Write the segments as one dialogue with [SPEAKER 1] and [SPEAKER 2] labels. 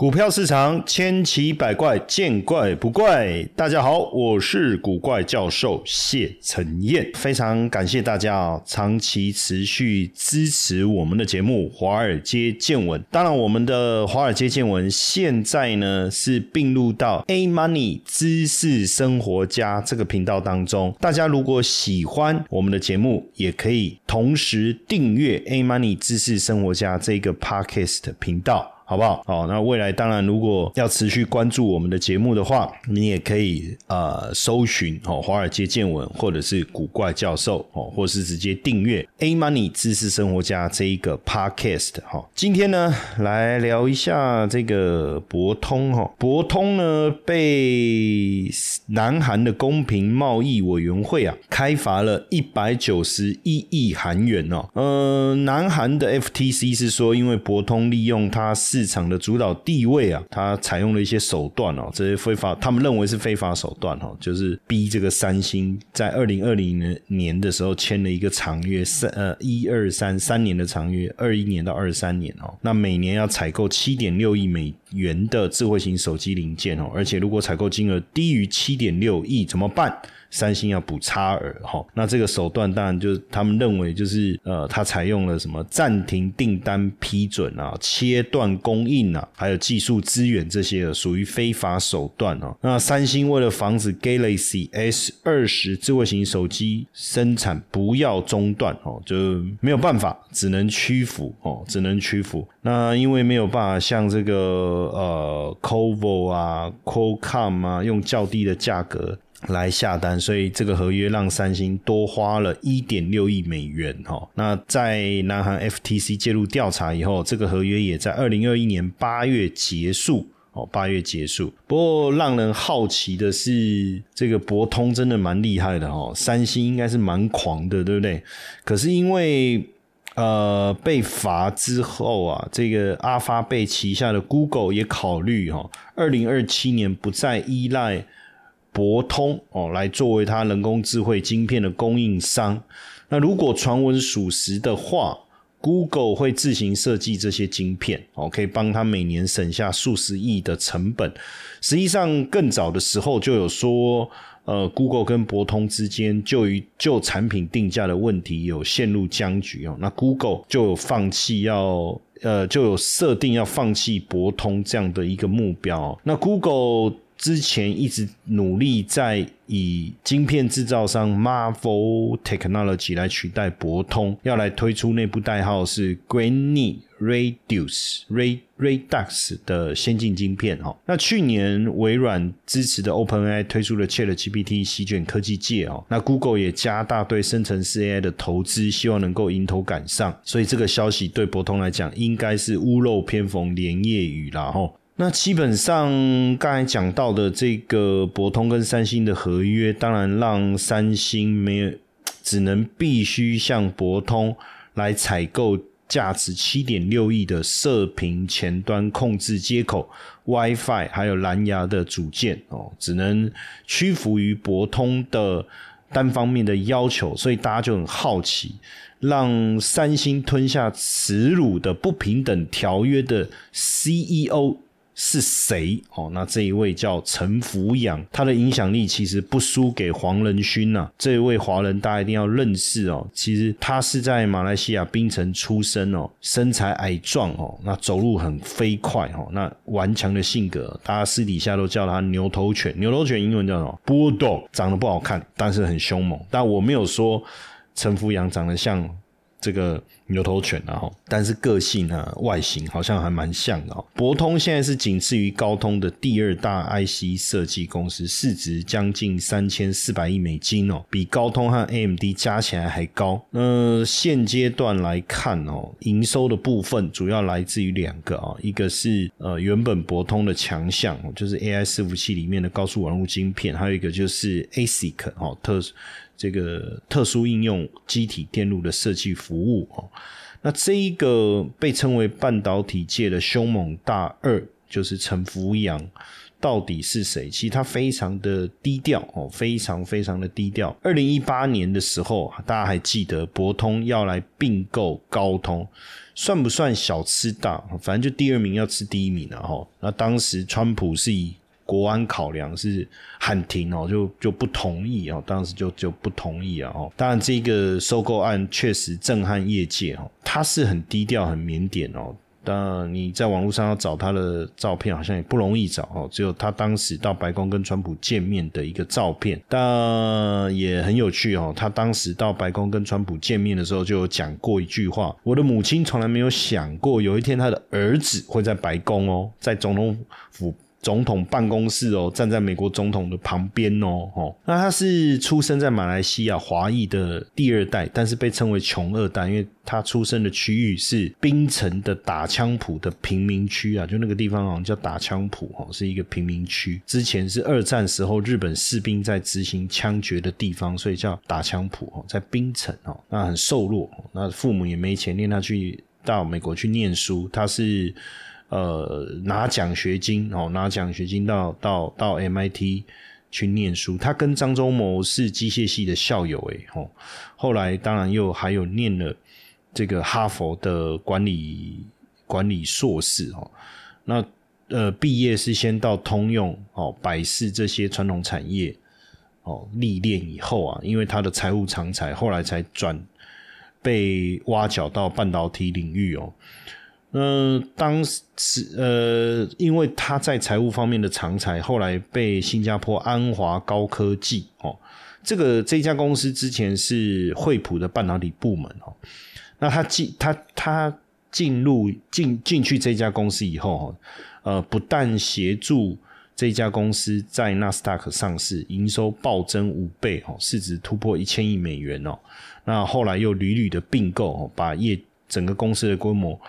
[SPEAKER 1] 股票市场千奇百怪，见怪不怪。大家好，我是古怪教授谢承彦，非常感谢大家啊，长期持续支持我们的节目《华尔街见闻》。当然，我们的《华尔街见闻》现在呢是并入到 A Money 知识生活家这个频道当中。大家如果喜欢我们的节目，也可以同时订阅 A Money 知识生活家这个 Podcast 频道。好不好？好，那未来当然，如果要持续关注我们的节目的话，你也可以呃搜寻哦，华尔街见闻，或者是古怪教授哦，或是直接订阅 A Money 知识生活家这一个 Podcast 哈。今天呢，来聊一下这个博通哈，博通呢被南韩的公平贸易委员会啊开罚了一百九十一亿韩元哦。呃，南韩的 FTC 是说，因为博通利用它是市场的主导地位啊，他采用了一些手段哦，这些非法，他们认为是非法手段哦，就是逼这个三星在二零二零年年的时候签了一个长约三呃一二三三年的长约，二一年到二三年哦，那每年要采购七点六亿美元的智慧型手机零件哦，而且如果采购金额低于七点六亿怎么办？三星要补差额哈，那这个手段当然就是他们认为就是呃，它采用了什么暂停订单批准啊、切断供应啊，还有技术资源这些的，属于非法手段哦。那三星为了防止 Galaxy S 二十智慧型手机生产不要中断哦，就没有办法，只能屈服哦，只能屈服。那因为没有办法像这个呃 c o v o 啊、Qualcomm 啊，用较低的价格。来下单，所以这个合约让三星多花了一点六亿美元哈。那在南韩 FTC 介入调查以后，这个合约也在二零二一年八月结束哦，八月结束。不过让人好奇的是，这个博通真的蛮厉害的哦，三星应该是蛮狂的，对不对？可是因为呃被罚之后啊，这个阿发贝旗下的 Google 也考虑哈，二零二七年不再依赖。博通哦，来作为它人工智慧晶片的供应商。那如果传闻属实的话，Google 会自行设计这些晶片，哦，可以帮他每年省下数十亿的成本。实际上，更早的时候就有说，呃，Google 跟博通之间就于就产品定价的问题有陷入僵局哦。那 Google 就有放弃要，呃，就有设定要放弃博通这样的一个目标。那 Google。之前一直努力在以晶片制造商 Marvel Technology 来取代博通，要来推出内部代号是 Granny Reduce Red Redux 的先进晶片哈。那去年微软支持的 OpenAI 推出了 ChatGPT 席卷科技界哦。那 Google 也加大对生成式 AI 的投资，希望能够迎头赶上。所以这个消息对博通来讲，应该是屋漏偏逢连夜雨了哈。那基本上刚才讲到的这个博通跟三星的合约，当然让三星没有，只能必须向博通来采购价值七点六亿的射频前端控制接口、WiFi 还有蓝牙的组件哦，只能屈服于博通的单方面的要求，所以大家就很好奇，让三星吞下耻辱的不平等条约的 CEO。是谁？哦，那这一位叫陈福阳，他的影响力其实不输给黄仁勋呐。这一位华人大家一定要认识哦。其实他是在马来西亚槟城出生哦，身材矮壮哦，那走路很飞快哦，那顽强的性格，大家私底下都叫他牛头犬。牛头犬英文叫什么？Bulldog，长得不好看，但是很凶猛。但我没有说陈福阳长得像。这个牛头犬啊，但是个性啊、外形好像还蛮像的哦。博通现在是仅次于高通的第二大 IC 设计公司，市值将近三千四百亿美金哦，比高通和 AMD 加起来还高。那现阶段来看哦，营收的部分主要来自于两个啊，一个是呃原本博通的强项，就是 AI 伺服器里面的高速网络晶片，还有一个就是 ASIC 哦特。这个特殊应用机体电路的设计服务哦，那这一个被称为半导体界的凶猛大二，就是陈福阳，到底是谁？其实他非常的低调哦，非常非常的低调。二零一八年的时候，大家还记得博通要来并购高通，算不算小吃大？反正就第二名要吃第一名了哈。那当时川普是以国安考量是喊停哦，就就不同意哦，当时就就不同意啊哦。当然，这个收购案确实震撼业界哦，他是很低调、很腼腆哦。但你在网络上要找他的照片，好像也不容易找哦。只有他当时到白宫跟川普见面的一个照片，但也很有趣哦。他当时到白宫跟川普见面的时候，就有讲过一句话：“我的母亲从来没有想过有一天他的儿子会在白宫哦，在总统府。”总统办公室哦，站在美国总统的旁边哦，哦，那他是出生在马来西亚华裔的第二代，但是被称为穷二代，因为他出生的区域是槟城的打枪埔的贫民区啊，就那个地方好像叫打枪埔哦，是一个贫民区。之前是二战时候日本士兵在执行枪决的地方，所以叫打枪埔哦，在槟城哦，那很瘦弱，那父母也没钱，令他去到美国去念书，他是。呃，拿奖学金哦，拿奖学金到到到 MIT 去念书。他跟张忠谋是机械系的校友诶，哦，后来当然又还有念了这个哈佛的管理管理硕士哦。那呃，毕业是先到通用哦、百事这些传统产业哦历练以后啊，因为他的财务长才，后来才转被挖角到半导体领域哦。嗯，当时呃，因为他在财务方面的长才，后来被新加坡安华高科技哦，这个这家公司之前是惠普的半导体部门哦。那他进他他进入进进去这家公司以后，呃，不但协助这家公司在纳斯达克上市，营收暴增五倍哦，市值突破一千亿美元哦。那后来又屡屡的并购哦，把业整个公司的规模。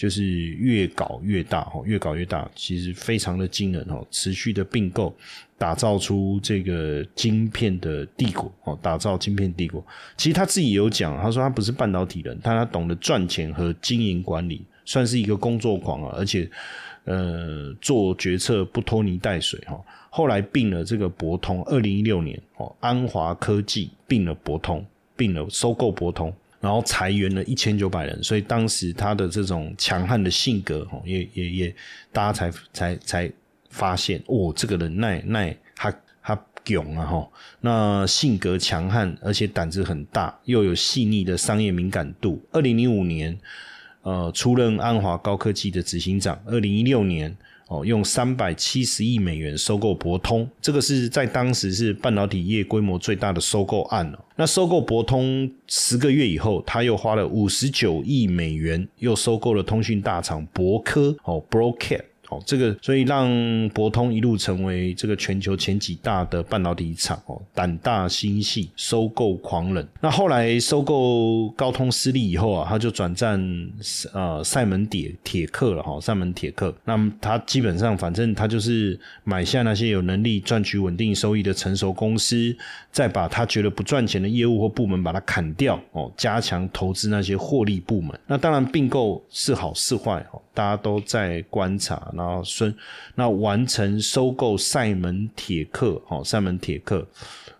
[SPEAKER 1] 就是越搞越大哦，越搞越大，其实非常的惊人哦。持续的并购，打造出这个晶片的帝国哦，打造晶片帝国。其实他自己有讲，他说他不是半导体人，但他懂得赚钱和经营管理，算是一个工作狂啊。而且，呃，做决策不拖泥带水哈。后来并了这个博通，二零一六年哦，安华科技并了博通，并了收购博通。然后裁员了一千九百人，所以当时他的这种强悍的性格，哦，也也也，大家才才才发现，哦，这个人耐耐他他囧啊，哈，那性格强悍，而且胆子很大，又有细腻的商业敏感度。二零零五年，呃，出任安华高科技的执行长。二零一六年。哦，用三百七十亿美元收购博通，这个是在当时是半导体业规模最大的收购案了。那收购博通十个月以后，他又花了五十九亿美元，又收购了通讯大厂博科哦 broca。哦，这个所以让博通一路成为这个全球前几大的半导体厂哦，胆大心细，收购狂人。那后来收购高通失利以后啊，他就转战呃赛门铁铁克了哈，赛门铁克。那么他基本上反正他就是买下那些有能力赚取稳定收益的成熟公司，再把他觉得不赚钱的业务或部门把它砍掉哦，加强投资那些获利部门。那当然并购是好是坏哦，大家都在观察。然后孙那完成收购赛门铁克，哦，赛门铁克，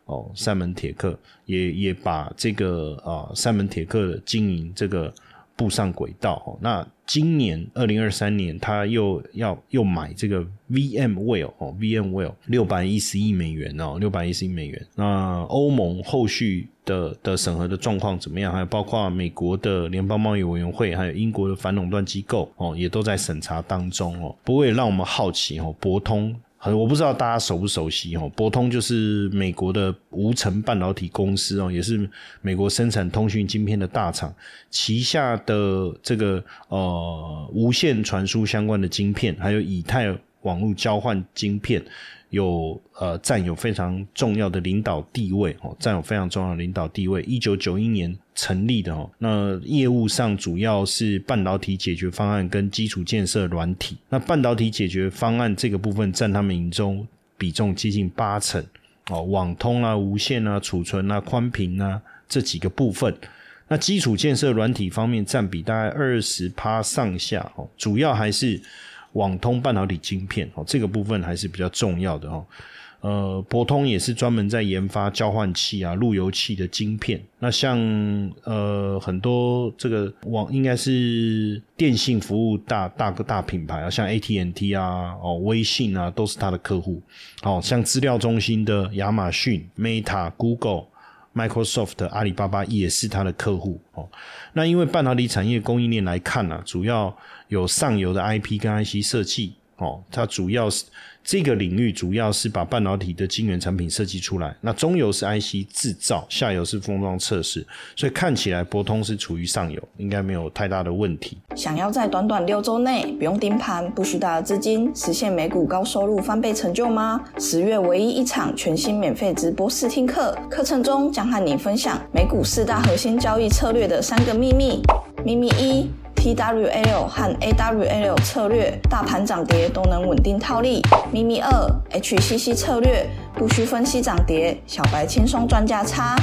[SPEAKER 1] 哦，赛门铁克也也把这个啊赛门铁克的经营这个步上轨道。那今年二零二三年，他又要又买这个 VMware 哦，VMware 六百一十亿美元哦，六百一十亿美元。那欧盟后续。的的审核的状况怎么样？还有包括美国的联邦贸易委员会，还有英国的反垄断机构哦，也都在审查当中哦。不过也让我们好奇哦，博通，我不知道大家熟不熟悉哦。博通就是美国的无尘半导体公司哦，也是美国生产通讯晶片的大厂，旗下的这个呃无线传输相关的晶片，还有以太网络交换晶片。有呃占有非常重要的领导地位哦，占有非常重要的领导地位。一九九一年成立的哦，那业务上主要是半导体解决方案跟基础建设软体。那半导体解决方案这个部分占他们营中比重接近八成哦，网通啊、无线啊、储存啊、宽频啊这几个部分。那基础建设软体方面占比大概二十趴上下哦，主要还是。网通半导体晶片哦，这个部分还是比较重要的哦。呃，博通也是专门在研发交换器啊、路由器的晶片。那像呃很多这个网应该是电信服务大大个大品牌啊，像 AT&T 啊、哦微信啊，都是他的客户。哦，像资料中心的亚马逊、Meta、Google、Microsoft、阿里巴巴也是它的客户。哦，那因为半导体产业供应链来看呢，主要有上游的 IP 跟 IC 设计。哦，它主要是。这个领域主要是把半导体的晶圆产品设计出来，那中游是 IC 制造，下游是封装测试，所以看起来博通是处于上游，应该没有太大的问题。
[SPEAKER 2] 想要在短短六周内不用盯盘、不需大的资金，实现美股高收入翻倍成就吗？十月唯一一场全新免费直播试听课，课程中将和你分享美股四大核心交易策略的三个秘密。秘密一。TWL 和 AWL 策略，大盘涨跌都能稳定套利。秘密二，HCC 策略，不需分析涨跌，小白轻松赚价差。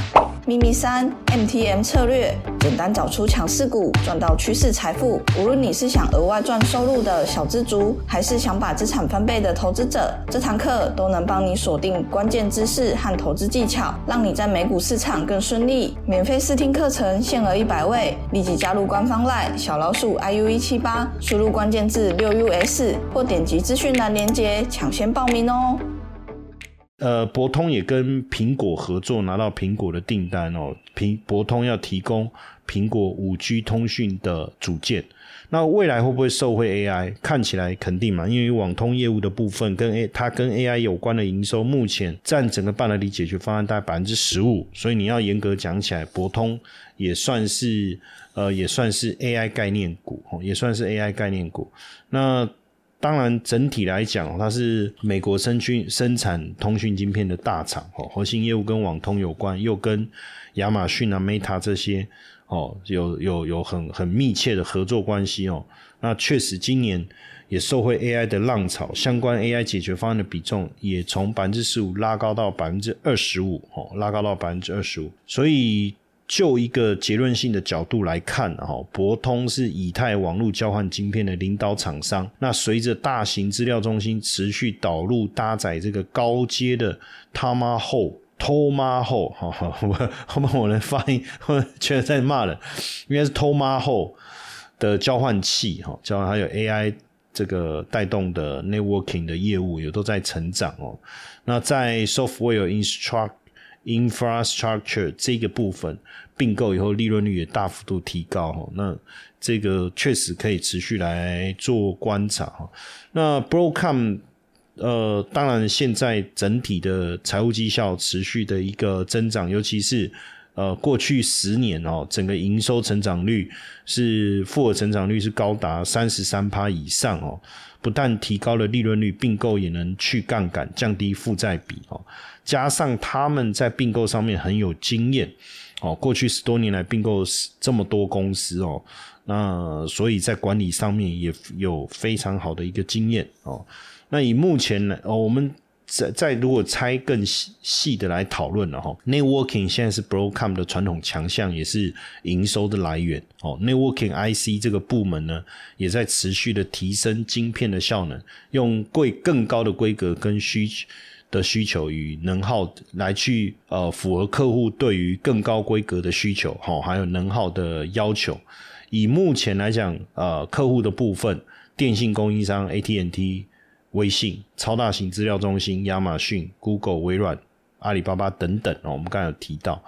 [SPEAKER 2] 秘密三，MTM 策略，简单找出强势股，赚到趋势财富。无论你是想额外赚收入的小资族，还是想把资产翻倍的投资者，这堂课都能帮你锁定关键知识和投资技巧，让你在美股市场更顺利。免费试听课程限额一百位，立即加入官方 LINE 小老鼠 iu 一七八，输入关键字六 us 或点击资讯栏链接抢先报名哦。
[SPEAKER 1] 呃，博通也跟苹果合作，拿到苹果的订单哦。苹博通要提供苹果五 G 通讯的组件，那未来会不会受惠 AI？看起来肯定嘛，因为网通业务的部分跟 A 它跟 AI 有关的营收，目前占整个半导体解决方案大概百分之十五，所以你要严格讲起来，博通也算是呃也算是 AI 概念股，也算是 AI 概念股。那当然，整体来讲，它是美国生讯生产通讯晶片的大厂哦，核心业务跟网通有关，又跟亚马逊啊、Meta 这些哦有有有很很密切的合作关系哦。那确实今年也受惠 AI 的浪潮，相关 AI 解决方案的比重也从百分之十五拉高到百分之二十五哦，拉高到百分之二十五，所以。就一个结论性的角度来看，哈，博通是以太网络交换晶片的领导厂商。那随着大型资料中心持续导入搭载这个高阶的 Tomahawk、Tomahawk，哈哈，后面我的发音，我觉得在骂人，应该是偷妈后的交换器，哈，交换还有 AI 这个带动的 networking 的业务也都在成长哦。那在 software instruct infrastructure 这个部分并购以后，利润率也大幅度提高哈。那这个确实可以持续来做观察哈。那 Broadcom 呃，当然现在整体的财务绩效持续的一个增长，尤其是呃过去十年哦，整个营收成长率是复合成长率是高达三十三趴以上哦。不但提高了利润率，并购也能去杠杆，降低负债比哦。加上他们在并购上面很有经验哦，过去十多年来并购这么多公司哦，那所以在管理上面也有非常好的一个经验哦。那以目前来哦，我们。再再如果拆更细细的来讨论了哈，networking 现在是 Broadcom 的传统强项，也是营收的来源哦。networking IC 这个部门呢，也在持续的提升晶片的效能，用贵更高的规格跟需的需求与能耗来去呃符合客户对于更高规格的需求哈，还有能耗的要求。以目前来讲，呃，客户的部分，电信供应商 AT&T。微信、超大型资料中心、亚马逊、Google、微软、阿里巴巴等等哦，我们刚才有提到。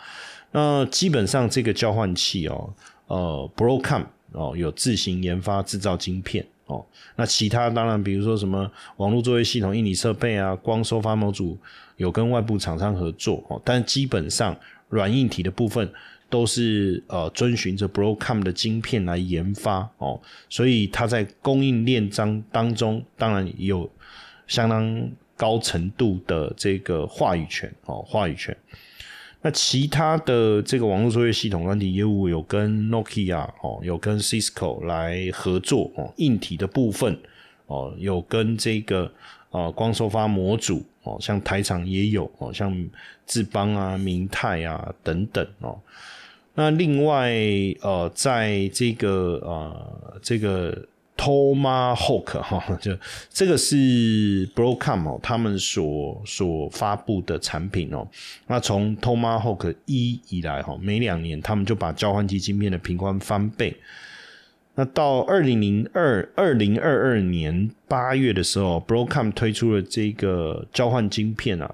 [SPEAKER 1] 那基本上这个交换器哦，呃，Broadcom 哦有自行研发制造晶片哦。那其他当然比如说什么网络作业系统、印尼设备啊、光收发模组有跟外部厂商合作哦，但基本上软硬体的部分。都是呃遵循着 Broadcom 的晶片来研发哦，所以它在供应链当当中当然有相当高程度的这个话语权哦，话语权。那其他的这个网络作业系统软体业务有跟 Nokia 哦，有跟 Cisco 来合作哦，硬体的部分哦，有跟这个呃光收发模组哦，像台厂也有哦，像智邦啊、明泰啊等等哦。那另外，呃，在这个呃这个 Tomahawk 哈，就这个是 Broadcom 哦，他们所所发布的产品哦。那从 Tomahawk 一以来哈，每两年他们就把交换机晶片的频宽翻倍。那到二零零二二零二二年八月的时候，Broadcom 推出了这个交换晶片啊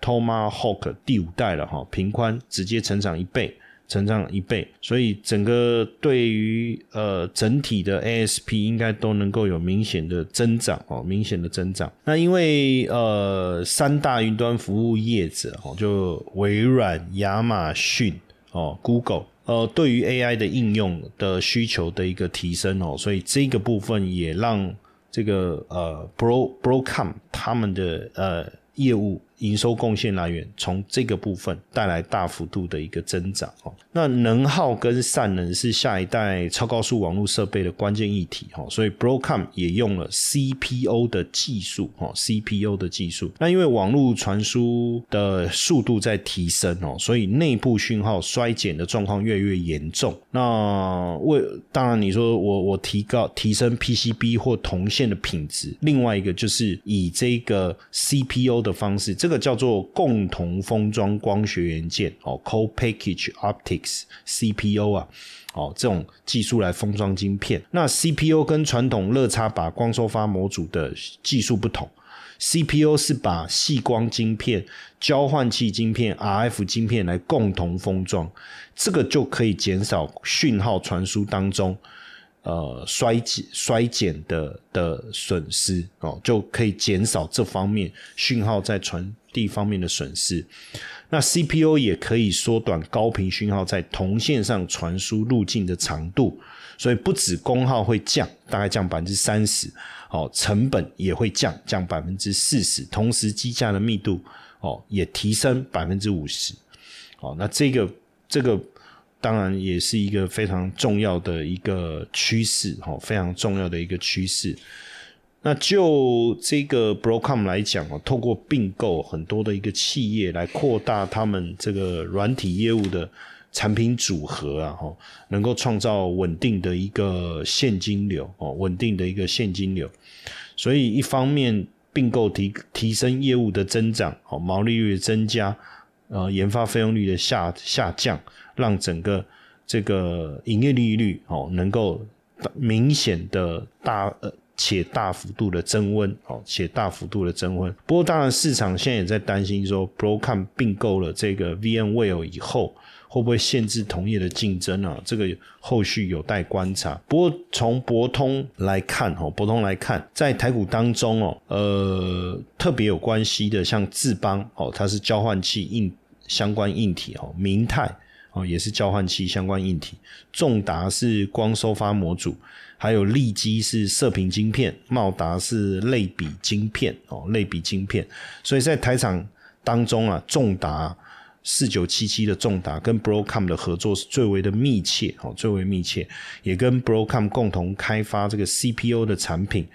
[SPEAKER 1] ，Tomahawk 第五代了哈，频宽直接成长一倍。成长一倍，所以整个对于呃整体的 ASP 应该都能够有明显的增长哦，明显的增长。那因为呃三大云端服务业者哦，就微软、亚马逊哦、Google 呃，对于 AI 的应用的需求的一个提升哦，所以这个部分也让这个呃 Bro Broadcom 他们的呃业务。营收贡献来源从这个部分带来大幅度的一个增长哦。那能耗跟散能是下一代超高速网络设备的关键议题哦，所以 Broadcom 也用了 CPO 的技术哦，CPO 的技术。那因为网络传输的速度在提升哦，所以内部讯号衰减的状况越来越严重。那为当然你说我我提高提升 PCB 或铜线的品质，另外一个就是以这个 CPO 的方式这。这个叫做共同封装光学元件哦，Co-package Optics（CPO） 啊，哦，这种技术来封装晶片。那 CPO 跟传统热插拔光收发模组的技术不同，CPO 是把细光晶片、交换器晶片、RF 晶片来共同封装，这个就可以减少讯号传输当中。呃，衰减衰减的的损失哦，就可以减少这方面讯号在传地方面的损失。那 CPU 也可以缩短高频讯号在铜线上传输路径的长度，所以不止功耗会降，大概降百分之三十，哦，成本也会降，降百分之四十，同时机架的密度哦也提升百分之五十。哦，那这个这个。当然也是一个非常重要的一个趋势，哦，非常重要的一个趋势。那就这个 Broadcom 来讲哦，透过并购很多的一个企业来扩大他们这个软体业务的产品组合啊，哈，能够创造稳定的一个现金流哦，稳定的一个现金流。所以一方面并购提提升业务的增长，哦，毛利率的增加，呃，研发费用率的下下降。让整个这个营业利率哦，能够明显的大呃且大幅度的增温哦，且大幅度的增温。不过，当然市场现在也在担心说，Broadcom 并购了这个 VMware 以后，会不会限制同业的竞争啊？这个后续有待观察。不过，从博通来看哦，博通来看，在台股当中哦，呃，特别有关系的，像智邦哦，它是交换器硬相关硬体哦，明泰。哦，也是交换器相关硬体，重达是光收发模组，还有利基是射频晶片，茂达是类比晶片哦，类比晶片。所以在台场当中啊，重达四九七七的重达跟 Broadcom 的合作是最为的密切哦，最为密切，也跟 Broadcom 共同开发这个 CPU 的产品。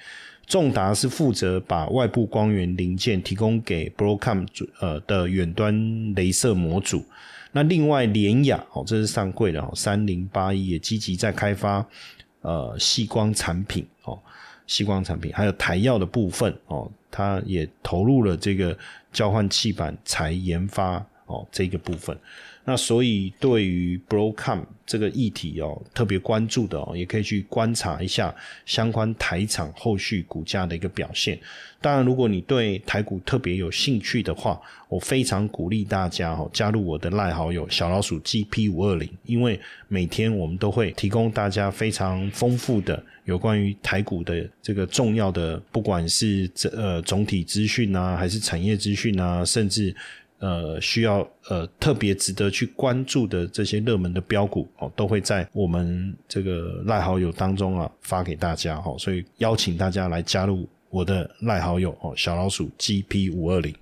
[SPEAKER 1] 重达是负责把外部光源零件提供给 Broadcom 呃的远端镭射模组。那另外联雅哦，这是上柜的哦，三零八一也积极在开发呃细光产品哦，细光产品还有台药的部分哦，它也投入了这个交换器板材研发哦这个部分。那所以对于 Broadcom 这个议题哦，特别关注的哦，也可以去观察一下相关台厂后续股价的一个表现。当然，如果你对台股特别有兴趣的话，我非常鼓励大家哦加入我的赖好友小老鼠 GP 五二零，因为每天我们都会提供大家非常丰富的有关于台股的这个重要的，不管是这呃总体资讯啊，还是产业资讯啊，甚至。呃，需要呃特别值得去关注的这些热门的标股哦，都会在我们这个赖好友当中啊发给大家哈，所以邀请大家来加入我的赖好友哦，小老鼠 GP 五二零。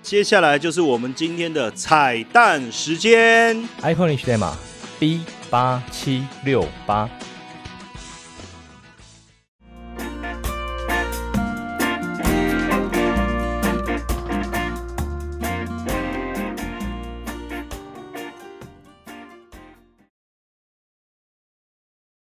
[SPEAKER 1] 接下来就是我们今天的彩蛋时间
[SPEAKER 3] ，iPhone 历史代码 B 八七六八。